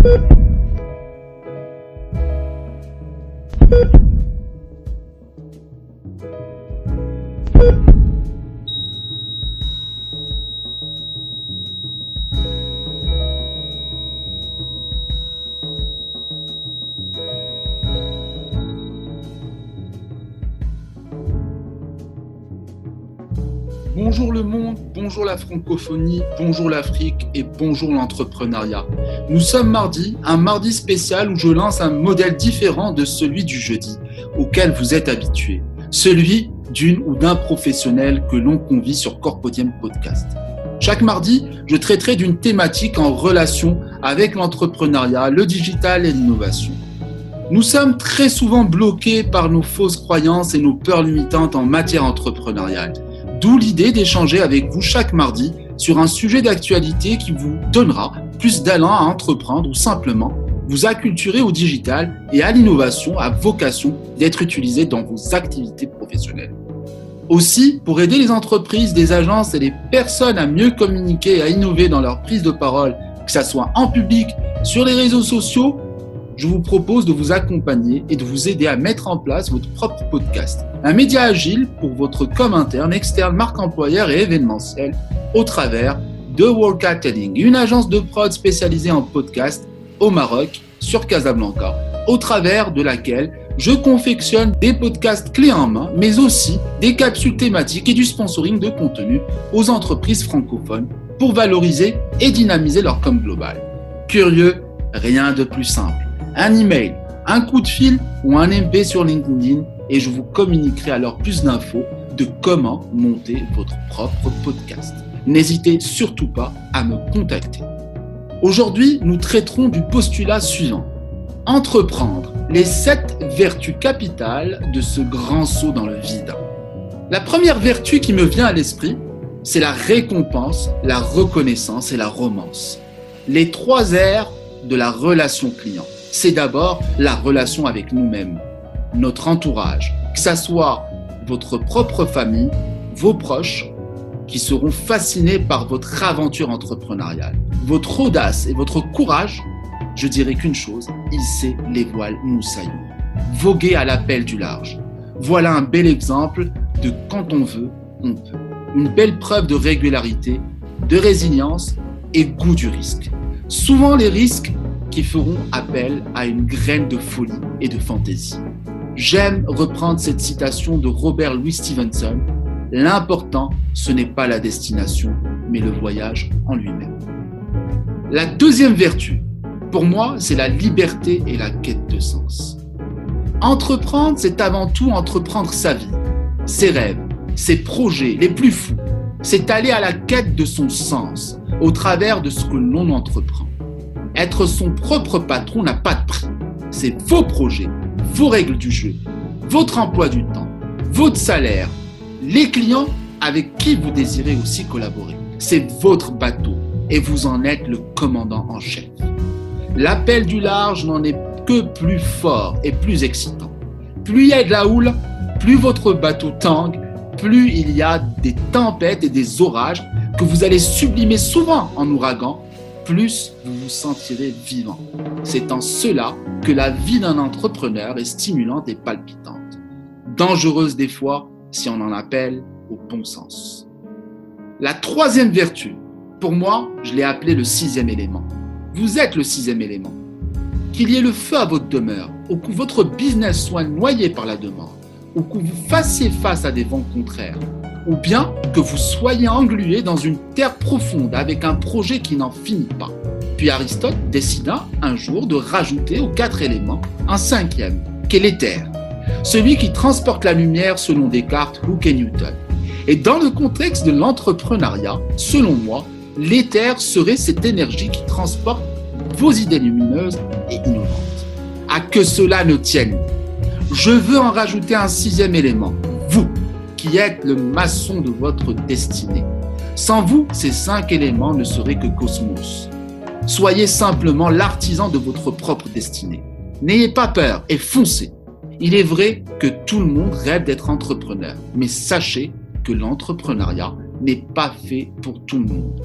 Thank you. Bonjour le monde, bonjour la francophonie, bonjour l'Afrique et bonjour l'entrepreneuriat. Nous sommes mardi, un mardi spécial où je lance un modèle différent de celui du jeudi, auquel vous êtes habitués, celui d'une ou d'un professionnel que l'on convie sur Corpodium Podcast. Chaque mardi, je traiterai d'une thématique en relation avec l'entrepreneuriat, le digital et l'innovation. Nous sommes très souvent bloqués par nos fausses croyances et nos peurs limitantes en matière entrepreneuriale. D'où l'idée d'échanger avec vous chaque mardi sur un sujet d'actualité qui vous donnera plus d'allant à entreprendre ou simplement vous acculturer au digital et à l'innovation à vocation d'être utilisé dans vos activités professionnelles. Aussi, pour aider les entreprises, les agences et les personnes à mieux communiquer et à innover dans leur prise de parole, que ce soit en public, sur les réseaux sociaux je vous propose de vous accompagner et de vous aider à mettre en place votre propre podcast. Un média agile pour votre com interne, externe, marque employeur et événementiel au travers de Worldcatering, une agence de prod spécialisée en podcast au Maroc, sur Casablanca, au travers de laquelle je confectionne des podcasts clés en main, mais aussi des capsules thématiques et du sponsoring de contenu aux entreprises francophones pour valoriser et dynamiser leur com global. Curieux, rien de plus simple un email, un coup de fil ou un MP sur LinkedIn et je vous communiquerai alors plus d'infos de comment monter votre propre podcast. N'hésitez surtout pas à me contacter. Aujourd'hui, nous traiterons du postulat suivant. Entreprendre les sept vertus capitales de ce grand saut dans le vide. La première vertu qui me vient à l'esprit, c'est la récompense, la reconnaissance et la romance. Les trois R de la relation client c'est d'abord la relation avec nous-mêmes, notre entourage, que ce soit votre propre famille, vos proches, qui seront fascinés par votre aventure entrepreneuriale. Votre audace et votre courage, je dirais qu'une chose, hisser les voiles moussaillons. Voguer à l'appel du large. Voilà un bel exemple de quand on veut, on peut. Une belle preuve de régularité, de résilience et goût du risque. Souvent, les risques qui feront appel à une graine de folie et de fantaisie. J'aime reprendre cette citation de Robert Louis Stevenson. L'important, ce n'est pas la destination, mais le voyage en lui-même. La deuxième vertu, pour moi, c'est la liberté et la quête de sens. Entreprendre, c'est avant tout entreprendre sa vie, ses rêves, ses projets les plus fous. C'est aller à la quête de son sens au travers de ce que l'on entreprend. Être son propre patron n'a pas de prix. C'est vos projets, vos règles du jeu, votre emploi du temps, votre salaire, les clients avec qui vous désirez aussi collaborer. C'est votre bateau et vous en êtes le commandant en chef. L'appel du large n'en est que plus fort et plus excitant. Plus il y a de la houle, plus votre bateau tangue, plus il y a des tempêtes et des orages que vous allez sublimer souvent en ouragan plus vous vous sentirez vivant. C'est en cela que la vie d'un entrepreneur est stimulante et palpitante. Dangereuse des fois si on en appelle au bon sens. La troisième vertu, pour moi, je l'ai appelée le sixième élément. Vous êtes le sixième élément. Qu'il y ait le feu à votre demeure, ou que votre business soit noyé par la demande, ou que vous fassiez face à des vents contraires, ou bien que vous soyez englué dans une terre profonde avec un projet qui n'en finit pas. Puis Aristote décida un jour de rajouter aux quatre éléments un cinquième, qu'est l'éther, celui qui transporte la lumière selon Descartes, Hooke et Newton. Et dans le contexte de l'entrepreneuriat, selon moi, l'éther serait cette énergie qui transporte vos idées lumineuses et innovantes. À que cela ne tienne. Je veux en rajouter un sixième élément, qui êtes le maçon de votre destinée. Sans vous, ces cinq éléments ne seraient que cosmos. Soyez simplement l'artisan de votre propre destinée. N'ayez pas peur et foncez. Il est vrai que tout le monde rêve d'être entrepreneur, mais sachez que l'entrepreneuriat n'est pas fait pour tout le monde.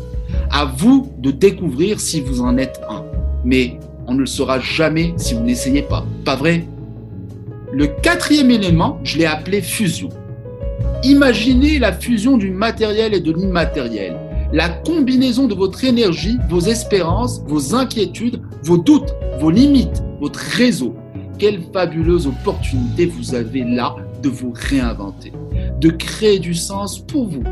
À vous de découvrir si vous en êtes un. Mais On ne le saura jamais si vous n'essayez pas. Pas vrai? Le quatrième élément, je l'ai appelé fusion. Imaginez la fusion du matériel et de l'immatériel, la combinaison de votre énergie, vos espérances, vos inquiétudes, vos doutes, vos limites, votre réseau. Quelle fabuleuse opportunité vous avez là de vous réinventer, de créer du sens pour vous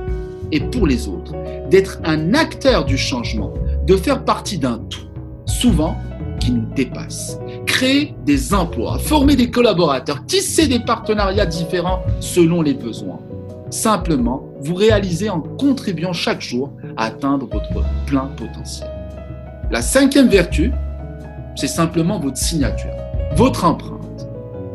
et pour les autres, d'être un acteur du changement, de faire partie d'un tout, souvent qui nous dépasse. Créer des emplois, former des collaborateurs, tisser des partenariats différents selon les besoins. Simplement, vous réaliser en contribuant chaque jour à atteindre votre plein potentiel. La cinquième vertu, c'est simplement votre signature, votre empreinte.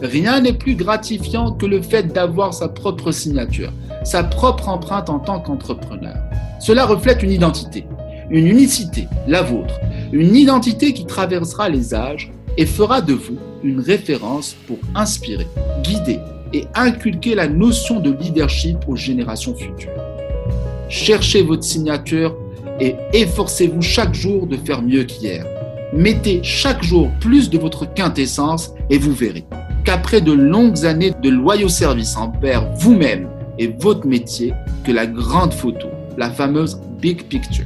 Rien n'est plus gratifiant que le fait d'avoir sa propre signature, sa propre empreinte en tant qu'entrepreneur. Cela reflète une identité, une unicité, la vôtre, une identité qui traversera les âges et fera de vous une référence pour inspirer, guider et inculquer la notion de leadership aux générations futures. Cherchez votre signature et efforcez-vous chaque jour de faire mieux qu'hier. Mettez chaque jour plus de votre quintessence et vous verrez qu'après de longues années de loyaux services envers vous-même et votre métier, que la grande photo, la fameuse big picture,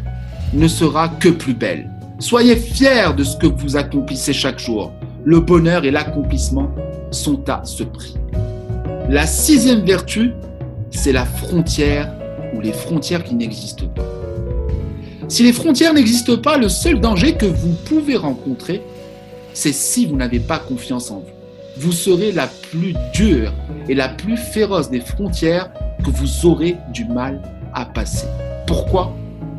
ne sera que plus belle. Soyez fiers de ce que vous accomplissez chaque jour. Le bonheur et l'accomplissement sont à ce prix. La sixième vertu, c'est la frontière ou les frontières qui n'existent pas. Si les frontières n'existent pas, le seul danger que vous pouvez rencontrer, c'est si vous n'avez pas confiance en vous vous serez la plus dure et la plus féroce des frontières que vous aurez du mal à passer. Pourquoi?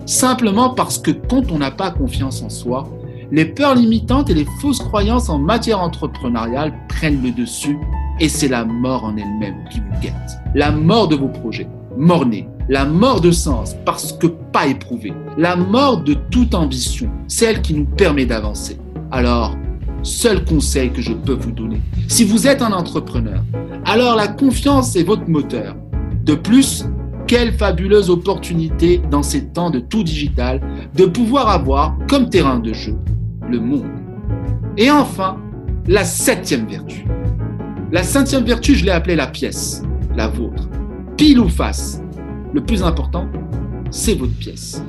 Simplement parce que quand on n'a pas confiance en soi, les peurs limitantes et les fausses croyances en matière entrepreneuriale prennent le dessus et c'est la mort en elle-même qui vous guette. La mort de vos projets, mort-nés, la mort de sens parce que pas éprouvé, la mort de toute ambition, celle qui nous permet d'avancer. Alors, seul conseil que je peux vous donner. Si vous êtes un entrepreneur, alors la confiance est votre moteur. De plus, quelle fabuleuse opportunité dans ces temps de tout digital de pouvoir avoir comme terrain de jeu le monde. Et enfin, la septième vertu. La septième vertu, je l'ai appelée la pièce, la vôtre. Pile ou face, le plus important, c'est votre pièce.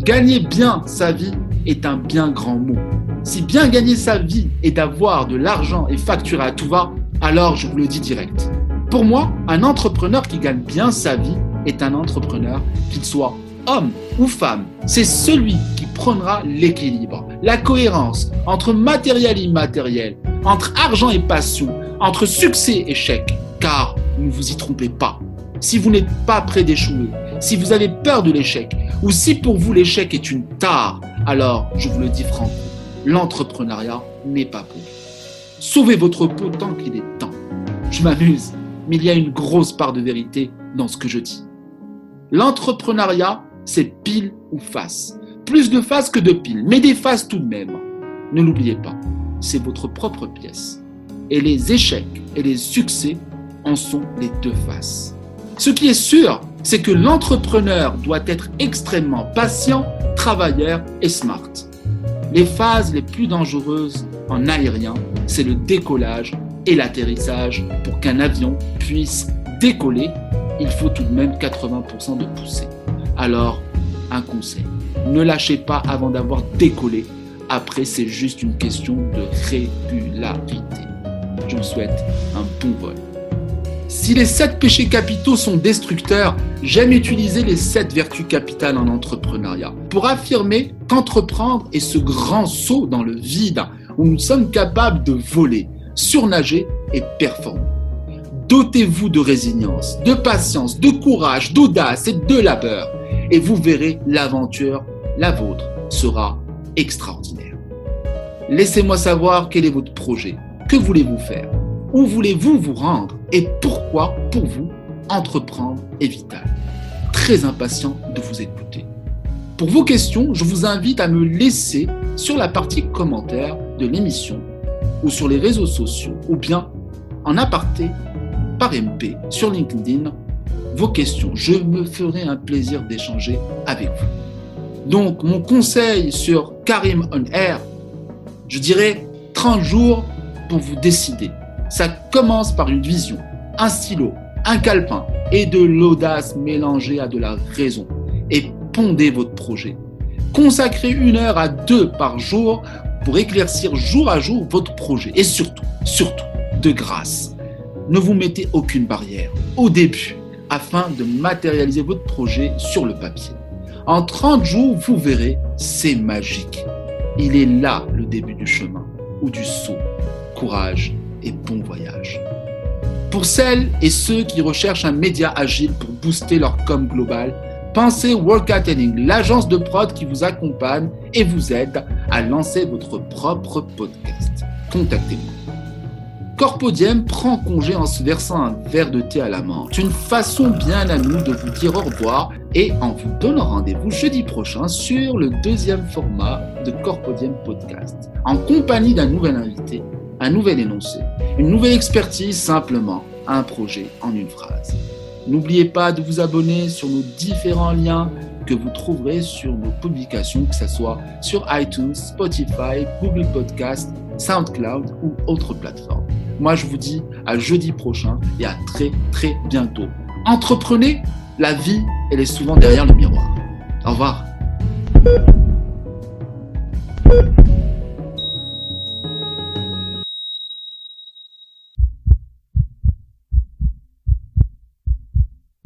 Gagner bien sa vie est un bien grand mot. Si bien gagner sa vie est d'avoir de l'argent et facturer à tout va, alors je vous le dis direct. Pour moi, un entrepreneur qui gagne bien sa vie est un entrepreneur, qu'il soit homme ou femme. C'est celui qui prendra l'équilibre, la cohérence entre matériel et immatériel, entre argent et passion, entre succès et échec. Car ne vous y trompez pas. Si vous n'êtes pas prêt d'échouer, si vous avez peur de l'échec, ou si pour vous l'échec est une tare, alors je vous le dis franchement, l'entrepreneuriat n'est pas pour vous. Sauvez votre peau tant qu'il est temps. Je m'amuse, mais il y a une grosse part de vérité dans ce que je dis. L'entrepreneuriat, c'est pile ou face. Plus de face que de pile, mais des faces tout de même. Ne l'oubliez pas, c'est votre propre pièce. Et les échecs et les succès en sont les deux faces. Ce qui est sûr, c'est que l'entrepreneur doit être extrêmement patient, travailleur et smart. Les phases les plus dangereuses en aérien, c'est le décollage et l'atterrissage. Pour qu'un avion puisse décoller, il faut tout de même 80% de poussée. Alors, un conseil, ne lâchez pas avant d'avoir décollé. Après, c'est juste une question de régularité. Je vous souhaite un bon vol. Si les sept péchés capitaux sont destructeurs, j'aime utiliser les sept vertus capitales en entrepreneuriat pour affirmer qu'entreprendre est ce grand saut dans le vide où nous sommes capables de voler, surnager et performer. Dotez-vous de résilience, de patience, de courage, d'audace et de labeur. Et vous verrez l'aventure, la vôtre, sera extraordinaire. Laissez-moi savoir quel est votre projet, que voulez-vous faire? Où voulez-vous vous rendre? Et pourquoi, pour vous, entreprendre est vital? Très impatient de vous écouter. Pour vos questions, je vous invite à me laisser sur la partie commentaire de l'émission ou sur les réseaux sociaux ou bien en aparté par MP sur LinkedIn vos questions. Je me ferai un plaisir d'échanger avec vous. Donc, mon conseil sur Karim On Air, Je dirais 30 jours pour vous décider. Ça commence par une vision, un stylo, un calepin et de l'audace mélangée à de la raison. Et pondez votre projet. Consacrez une heure à deux par jour pour éclaircir jour à jour votre projet. Et surtout, surtout, de grâce, ne vous mettez aucune barrière au début afin de matérialiser votre projet sur le papier. En 30 jours, vous verrez, c'est magique. Il est là le début du chemin ou du saut. Courage et bon voyage. Pour celles et ceux qui recherchent un média agile pour booster leur com global, pensez Workatting, l'agence de prod qui vous accompagne et vous aide à lancer votre propre podcast. Contactez-moi. Corpodium prend congé en se versant un verre de thé à la menthe. Une façon bien à nous de vous dire au revoir et en vous donnant rendez-vous jeudi prochain sur le deuxième format de Corpodium Podcast, en compagnie d'un nouvel invité, un nouvel énoncé, une nouvelle expertise, simplement un projet en une phrase. N'oubliez pas de vous abonner sur nos différents liens que vous trouverez sur nos publications, que ce soit sur iTunes, Spotify, Google Podcast, SoundCloud ou autres plateformes. Moi, je vous dis à jeudi prochain et à très, très bientôt. Entreprenez, la vie, elle est souvent derrière le miroir. Au revoir.